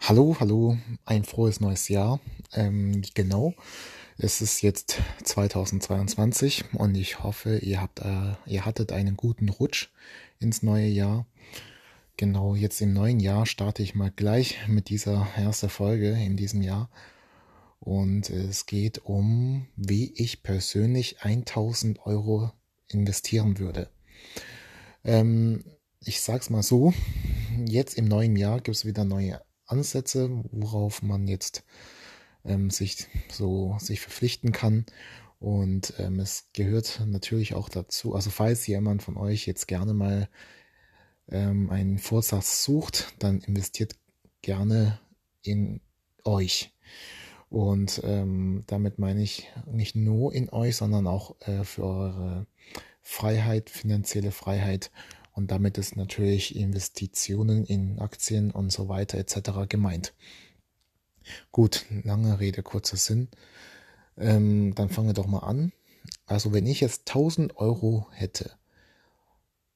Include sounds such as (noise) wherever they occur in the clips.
Hallo, hallo, ein frohes neues Jahr. Ähm, genau, es ist jetzt 2022 und ich hoffe, ihr habt, äh, ihr hattet einen guten Rutsch ins neue Jahr. Genau, jetzt im neuen Jahr starte ich mal gleich mit dieser ersten Folge in diesem Jahr. Und es geht um, wie ich persönlich 1000 Euro investieren würde. Ähm, ich sag's mal so, jetzt im neuen Jahr gibt es wieder neue Ansätze, worauf man jetzt ähm, sich so sich verpflichten kann. Und ähm, es gehört natürlich auch dazu, also falls jemand von euch jetzt gerne mal ähm, einen Vorsatz sucht, dann investiert gerne in euch. Und ähm, damit meine ich nicht nur in euch, sondern auch äh, für eure Freiheit, finanzielle Freiheit und damit ist natürlich Investitionen in Aktien und so weiter etc. gemeint. Gut, lange Rede, kurzer Sinn. Ähm, dann fangen wir doch mal an. Also wenn ich jetzt 1000 Euro hätte,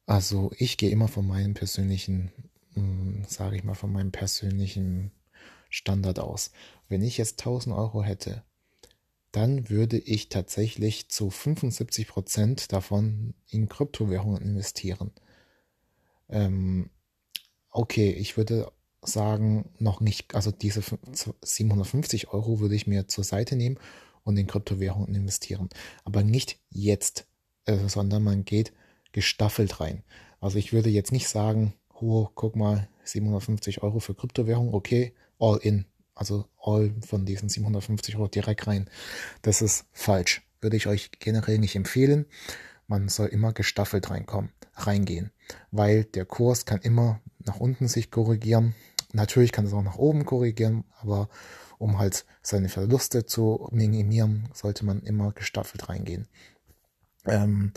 also ich gehe immer von meinem persönlichen, hm, sage ich mal, von meinem persönlichen Standard aus. Wenn ich jetzt 1000 Euro hätte, dann würde ich tatsächlich zu 75 Prozent davon in Kryptowährungen investieren. Ähm, okay, ich würde sagen, noch nicht, also diese 750 Euro würde ich mir zur Seite nehmen und in Kryptowährungen investieren. Aber nicht jetzt, äh, sondern man geht gestaffelt rein. Also ich würde jetzt nicht sagen, oh, guck mal, 750 Euro für Kryptowährung, okay, all in. Also all von diesen 750 Euro direkt rein. Das ist falsch. Würde ich euch generell nicht empfehlen. Man soll immer gestaffelt reinkommen reingehen, weil der Kurs kann immer nach unten sich korrigieren. Natürlich kann es auch nach oben korrigieren, aber um halt seine Verluste zu minimieren, sollte man immer gestaffelt reingehen. Ähm,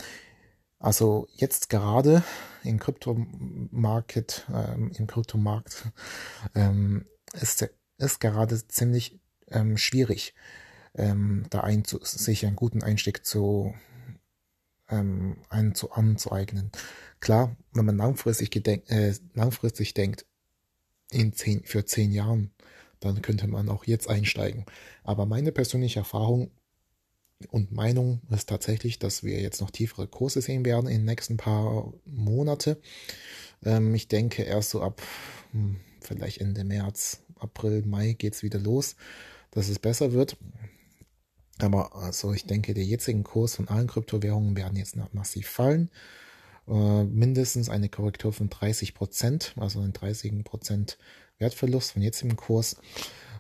also jetzt gerade im Kryptomarkt, ähm, im Kryptomarkt ähm, ist, ist gerade ziemlich ähm, schwierig, ähm, da ein, sich einen guten Einstieg zu ähm, einen zu, anzueignen. Klar, wenn man langfristig, gedenk, äh, langfristig denkt, in zehn, für zehn Jahren, dann könnte man auch jetzt einsteigen. Aber meine persönliche Erfahrung und Meinung ist tatsächlich, dass wir jetzt noch tiefere Kurse sehen werden in den nächsten paar Monate. Ähm, ich denke erst so ab hm, vielleicht Ende März, April, Mai geht's wieder los, dass es besser wird. Aber also ich denke, der jetzigen Kurs von allen Kryptowährungen werden jetzt massiv fallen. Äh, mindestens eine Korrektur von 30 Prozent, also ein 30 Prozent Wertverlust von jetzigem Kurs.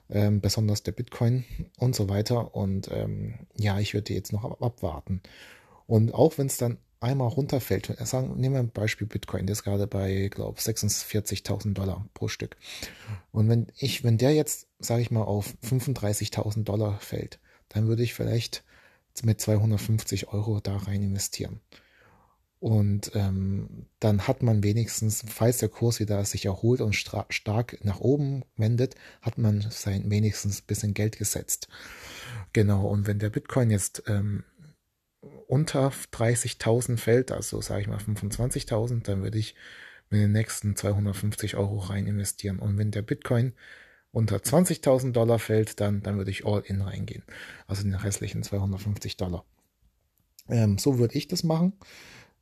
Ähm, besonders der Bitcoin und so weiter. Und ähm, ja, ich würde jetzt noch abwarten. Und auch wenn es dann einmal runterfällt, sagen, nehmen wir ein Beispiel Bitcoin, der ist gerade bei, glaube 46.000 Dollar pro Stück. Und wenn ich, wenn der jetzt, sage ich mal, auf 35.000 Dollar fällt, dann würde ich vielleicht mit 250 Euro da rein investieren. Und ähm, dann hat man wenigstens, falls der Kurs wieder sich erholt und stark nach oben wendet, hat man sein wenigstens ein bisschen Geld gesetzt. Genau, und wenn der Bitcoin jetzt ähm, unter 30.000 fällt, also sage ich mal 25.000, dann würde ich mit den nächsten 250 Euro rein investieren. Und wenn der Bitcoin unter 20.000 Dollar fällt, dann, dann würde ich all in reingehen. Also den restlichen 250 Dollar. Ähm, so würde ich das machen.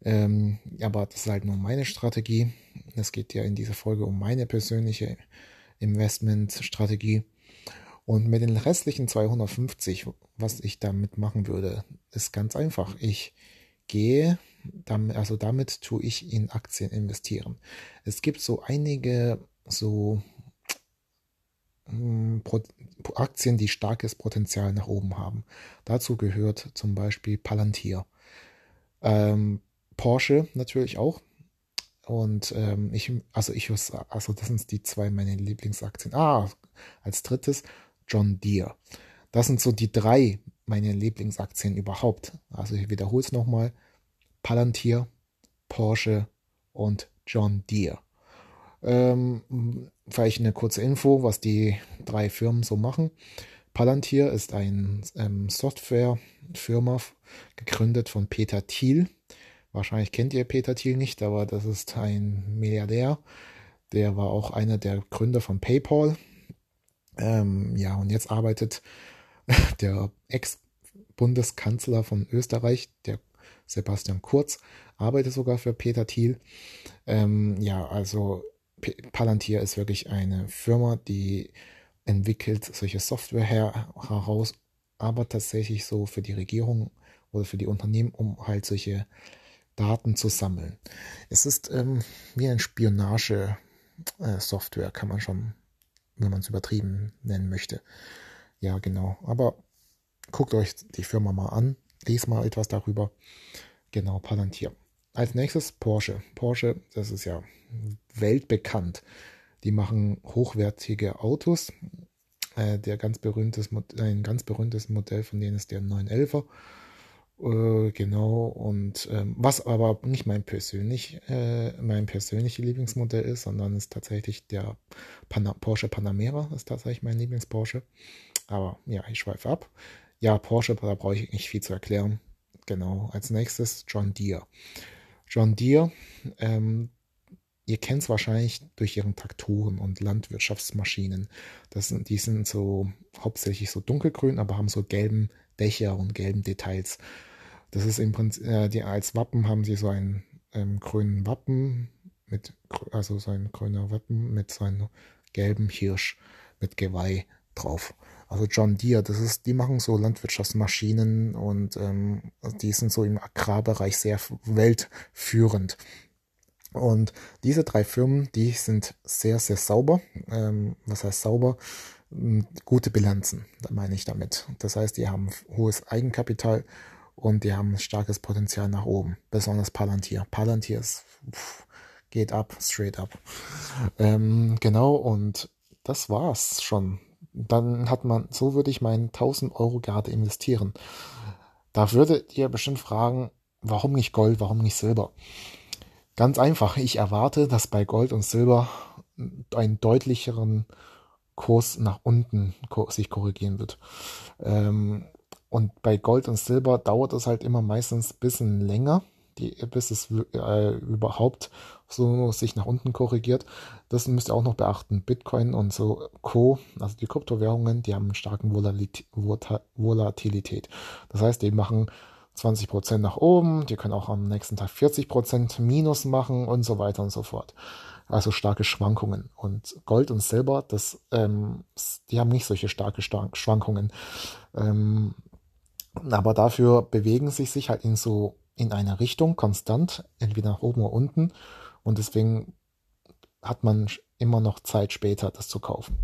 Ähm, aber das ist halt nur meine Strategie. Es geht ja in dieser Folge um meine persönliche Investmentstrategie. Und mit den restlichen 250, was ich damit machen würde, ist ganz einfach. Ich gehe, damit, also damit tue ich in Aktien investieren. Es gibt so einige so Aktien, die starkes Potenzial nach oben haben. Dazu gehört zum Beispiel Palantir. Ähm, Porsche natürlich auch. Und ähm, ich, also ich, also das sind die zwei meine Lieblingsaktien. Ah, als drittes John Deere. Das sind so die drei meine Lieblingsaktien überhaupt. Also ich wiederhole es nochmal. Palantir, Porsche und John Deere. Ähm, vielleicht eine kurze Info, was die drei Firmen so machen. Palantir ist eine ähm, Softwarefirma, gegründet von Peter Thiel. Wahrscheinlich kennt ihr Peter Thiel nicht, aber das ist ein Milliardär. Der war auch einer der Gründer von PayPal. Ähm, ja, und jetzt arbeitet (laughs) der Ex-Bundeskanzler von Österreich, der Sebastian Kurz, arbeitet sogar für Peter Thiel. Ähm, ja, also Palantir ist wirklich eine Firma, die entwickelt solche Software her heraus, aber tatsächlich so für die Regierung oder für die Unternehmen, um halt solche Daten zu sammeln. Es ist ähm, wie ein Spionage-Software, äh, kann man schon, wenn man es übertrieben nennen möchte. Ja, genau. Aber guckt euch die Firma mal an, lest mal etwas darüber. Genau, Palantir. Als nächstes Porsche. Porsche, das ist ja weltbekannt. Die machen hochwertige Autos. Äh, der ganz berühmtes, ein ganz berühmtes Modell von denen ist der 911er. Äh, genau, und ähm, was aber nicht mein persönlich, äh, mein persönliches Lieblingsmodell ist, sondern ist tatsächlich der Pana Porsche Panamera, ist tatsächlich mein Lieblings-Porsche. Aber ja, ich schweife ab. Ja, Porsche, da brauche ich nicht viel zu erklären. Genau, als nächstes John Deere. John Deere, ähm, ihr kennt es wahrscheinlich durch ihren Traktoren und Landwirtschaftsmaschinen. Das sind, die sind so hauptsächlich so dunkelgrün, aber haben so gelben Dächer und gelben Details. Das ist im Prinzip, äh, die, als Wappen haben sie so einen ähm, grünen Wappen mit, also so ein grüner Wappen mit so einem gelben Hirsch mit Geweih drauf. Also John Deere, das ist, die machen so Landwirtschaftsmaschinen und ähm, die sind so im Agrarbereich sehr weltführend. Und diese drei Firmen, die sind sehr, sehr sauber. Ähm, was heißt sauber? Hm, gute Bilanzen, da meine ich damit. Das heißt, die haben hohes Eigenkapital und die haben starkes Potenzial nach oben. Besonders Palantir. Palantir ist, pff, geht ab, straight up. Ähm, genau, und das war's schon. Dann hat man, so würde ich meinen 1000 Euro gerade investieren. Da würdet ihr bestimmt fragen, warum nicht Gold, warum nicht Silber? Ganz einfach, ich erwarte, dass bei Gold und Silber einen deutlicheren Kurs nach unten sich korrigieren wird. Ähm, und bei Gold und Silber dauert es halt immer meistens ein bisschen länger, die, bis es äh, überhaupt so sich nach unten korrigiert. Das müsst ihr auch noch beachten. Bitcoin und so Co., also die Kryptowährungen, die haben einen starken Volatilität. Das heißt, die machen 20% nach oben, die können auch am nächsten Tag 40% Minus machen und so weiter und so fort. Also starke Schwankungen. Und Gold und Silber, das, ähm, die haben nicht solche starke Schwankungen. Ähm, aber dafür bewegen sie sich halt in so in eine Richtung konstant, entweder nach oben oder unten. Und deswegen hat man immer noch Zeit später, das zu kaufen.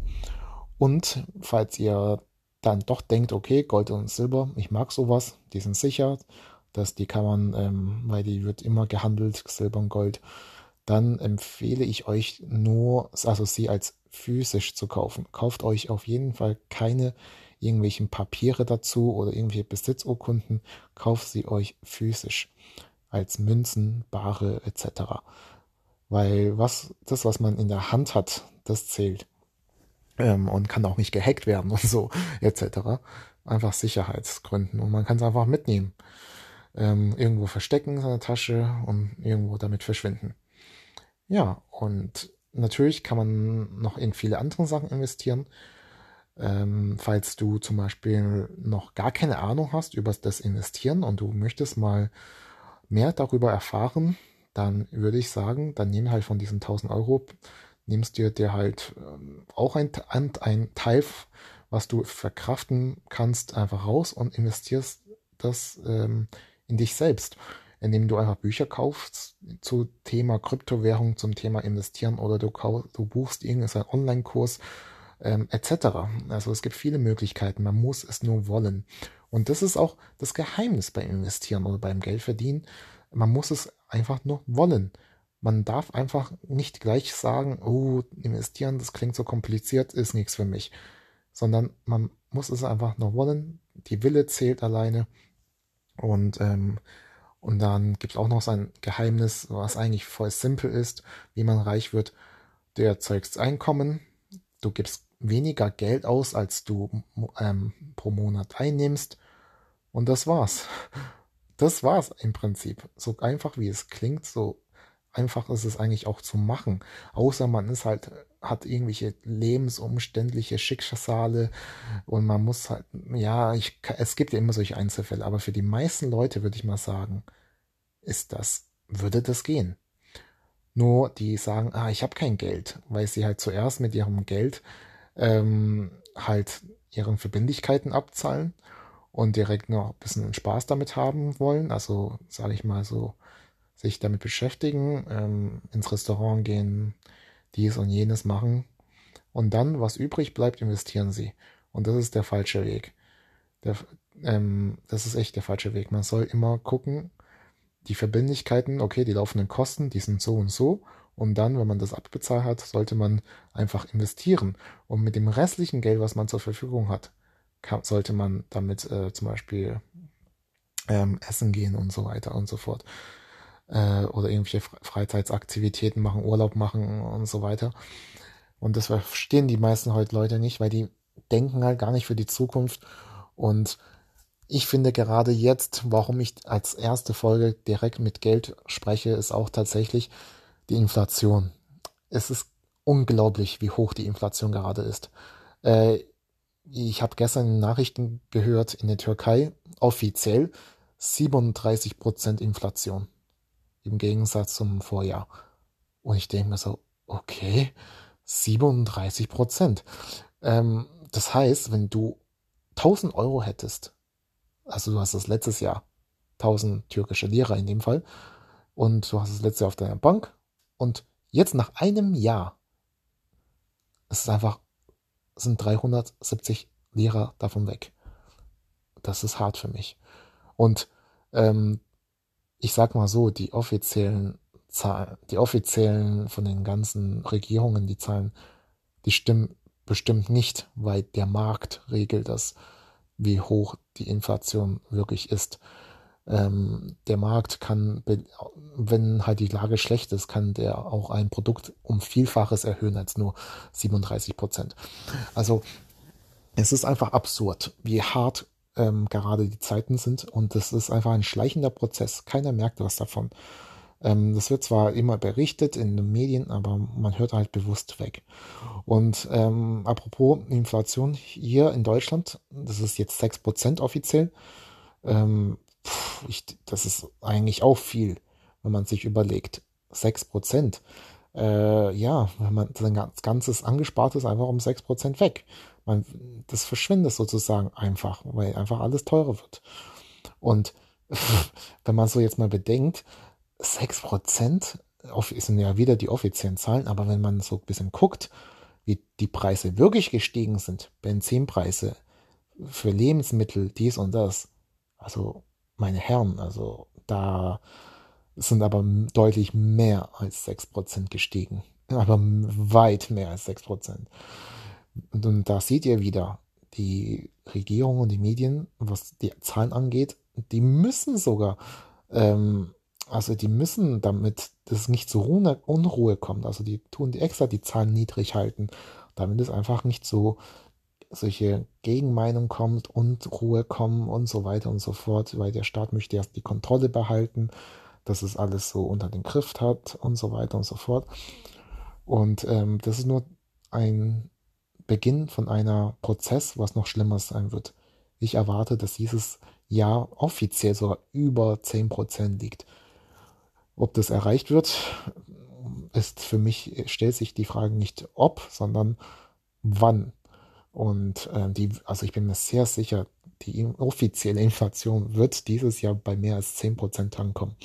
Und falls ihr dann doch denkt, okay, Gold und Silber, ich mag sowas, die sind sicher, dass die kann man, ähm, weil die wird immer gehandelt, Silber und Gold, dann empfehle ich euch nur, also sie als physisch zu kaufen. Kauft euch auf jeden Fall keine irgendwelchen Papiere dazu oder irgendwelche Besitzurkunden. Kauft sie euch physisch als Münzen, Bare etc. Weil was das, was man in der Hand hat, das zählt ähm, und kann auch nicht gehackt werden (laughs) und so etc. Einfach Sicherheitsgründen und man kann es einfach mitnehmen. Ähm, irgendwo verstecken in seiner Tasche und irgendwo damit verschwinden. Ja, und natürlich kann man noch in viele andere Sachen investieren. Ähm, falls du zum Beispiel noch gar keine Ahnung hast über das Investieren und du möchtest mal mehr darüber erfahren, dann würde ich sagen, dann nimm halt von diesen 1000 Euro nimmst dir dir halt ähm, auch ein, ein Teil, was du verkraften kannst, einfach raus und investierst das ähm, in dich selbst, indem du einfach Bücher kaufst zu Thema Kryptowährung, zum Thema Investieren oder du, kauf, du buchst irgendeinen Online-Kurs ähm, etc. Also es gibt viele Möglichkeiten, man muss es nur wollen. Und das ist auch das Geheimnis beim Investieren oder beim Geldverdienen. Man muss es einfach nur wollen. Man darf einfach nicht gleich sagen, oh, investieren, das klingt so kompliziert, ist nichts für mich. Sondern man muss es einfach nur wollen. Die Wille zählt alleine. Und, ähm, und dann gibt es auch noch sein Geheimnis, was eigentlich voll simpel ist, wie man reich wird. Du erzeugst Einkommen, du gibst weniger Geld aus, als du ähm, pro Monat einnimmst. Und das war's. Das war's im Prinzip. So einfach wie es klingt, so einfach ist es eigentlich auch zu machen. Außer man ist halt, hat irgendwelche lebensumständliche Schicksale und man muss halt, ja, ich, es gibt ja immer solche Einzelfälle, aber für die meisten Leute würde ich mal sagen, ist das, würde das gehen. Nur die sagen, ah, ich habe kein Geld, weil sie halt zuerst mit ihrem Geld ähm, halt ihren Verbindlichkeiten abzahlen und direkt noch ein bisschen Spaß damit haben wollen. Also sage ich mal so, sich damit beschäftigen, ähm, ins Restaurant gehen, dies und jenes machen. Und dann, was übrig bleibt, investieren sie. Und das ist der falsche Weg. Der, ähm, das ist echt der falsche Weg. Man soll immer gucken, die Verbindlichkeiten, okay, die laufenden Kosten, die sind so und so. Und dann, wenn man das abbezahlt hat, sollte man einfach investieren. Und mit dem restlichen Geld, was man zur Verfügung hat, kann, sollte man damit äh, zum Beispiel ähm, essen gehen und so weiter und so fort äh, oder irgendwelche Freizeitsaktivitäten machen, Urlaub machen und so weiter. Und das verstehen die meisten heute Leute nicht, weil die denken halt gar nicht für die Zukunft. Und ich finde gerade jetzt, warum ich als erste Folge direkt mit Geld spreche, ist auch tatsächlich die Inflation. Es ist unglaublich, wie hoch die Inflation gerade ist. Äh, ich habe gestern Nachrichten gehört, in der Türkei offiziell 37% Inflation im Gegensatz zum Vorjahr. Und ich denke mir so, okay, 37 Prozent. Ähm, das heißt, wenn du 1000 Euro hättest, also du hast das letztes Jahr 1000 türkische Lira in dem Fall, und du hast das letzte Jahr auf deiner Bank, und jetzt nach einem Jahr, es ist einfach, sind 370 Lira davon weg. Das ist hart für mich. Und ähm, ich sag mal so, die offiziellen Zahlen, die offiziellen von den ganzen Regierungen, die Zahlen, die stimmen bestimmt nicht, weil der Markt regelt das, wie hoch die Inflation wirklich ist. Ähm, der Markt kann, wenn halt die Lage schlecht ist, kann der auch ein Produkt um Vielfaches erhöhen als nur 37 Prozent. Also es ist einfach absurd, wie hart ähm, gerade die Zeiten sind. Und das ist einfach ein schleichender Prozess. Keiner merkt was davon. Ähm, das wird zwar immer berichtet in den Medien, aber man hört halt bewusst weg. Und ähm, apropos Inflation hier in Deutschland, das ist jetzt 6% offiziell. Ähm, pff, ich, das ist eigentlich auch viel, wenn man sich überlegt. 6%. Äh, ja, wenn man sein ganzes Angespartes einfach um 6% weg. Man, das verschwindet sozusagen einfach, weil einfach alles teurer wird. Und (laughs) wenn man so jetzt mal bedenkt, 6% sind ja wieder die offiziellen Zahlen, aber wenn man so ein bisschen guckt, wie die Preise wirklich gestiegen sind, Benzinpreise für Lebensmittel, dies und das, also meine Herren, also da sind aber deutlich mehr als 6% gestiegen. Aber weit mehr als 6%. Und, und da seht ihr wieder, die Regierung und die Medien, was die Zahlen angeht, die müssen sogar, ähm, also die müssen, damit das nicht zu Unruhe kommt, also die tun die extra die Zahlen niedrig halten, damit es einfach nicht so solche Gegenmeinung kommt und Ruhe kommen und so weiter und so fort, weil der Staat möchte erst die Kontrolle behalten, dass es alles so unter den Griff hat und so weiter und so fort. Und ähm, das ist nur ein Beginn von einer Prozess, was noch schlimmer sein wird. Ich erwarte, dass dieses Jahr offiziell sogar über 10% liegt. Ob das erreicht wird, ist für mich, stellt sich die Frage nicht ob, sondern wann. Und äh, die, also ich bin mir sehr sicher, die offizielle Inflation wird dieses Jahr bei mehr als 10% ankommen.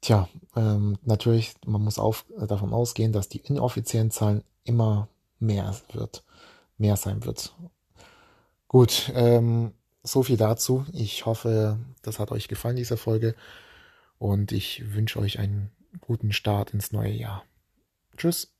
Tja, ähm, natürlich, man muss auf, davon ausgehen, dass die inoffiziellen Zahlen immer mehr wird, mehr sein wird. Gut, ähm, so viel dazu. Ich hoffe, das hat euch gefallen, diese Folge. Und ich wünsche euch einen guten Start ins neue Jahr. Tschüss.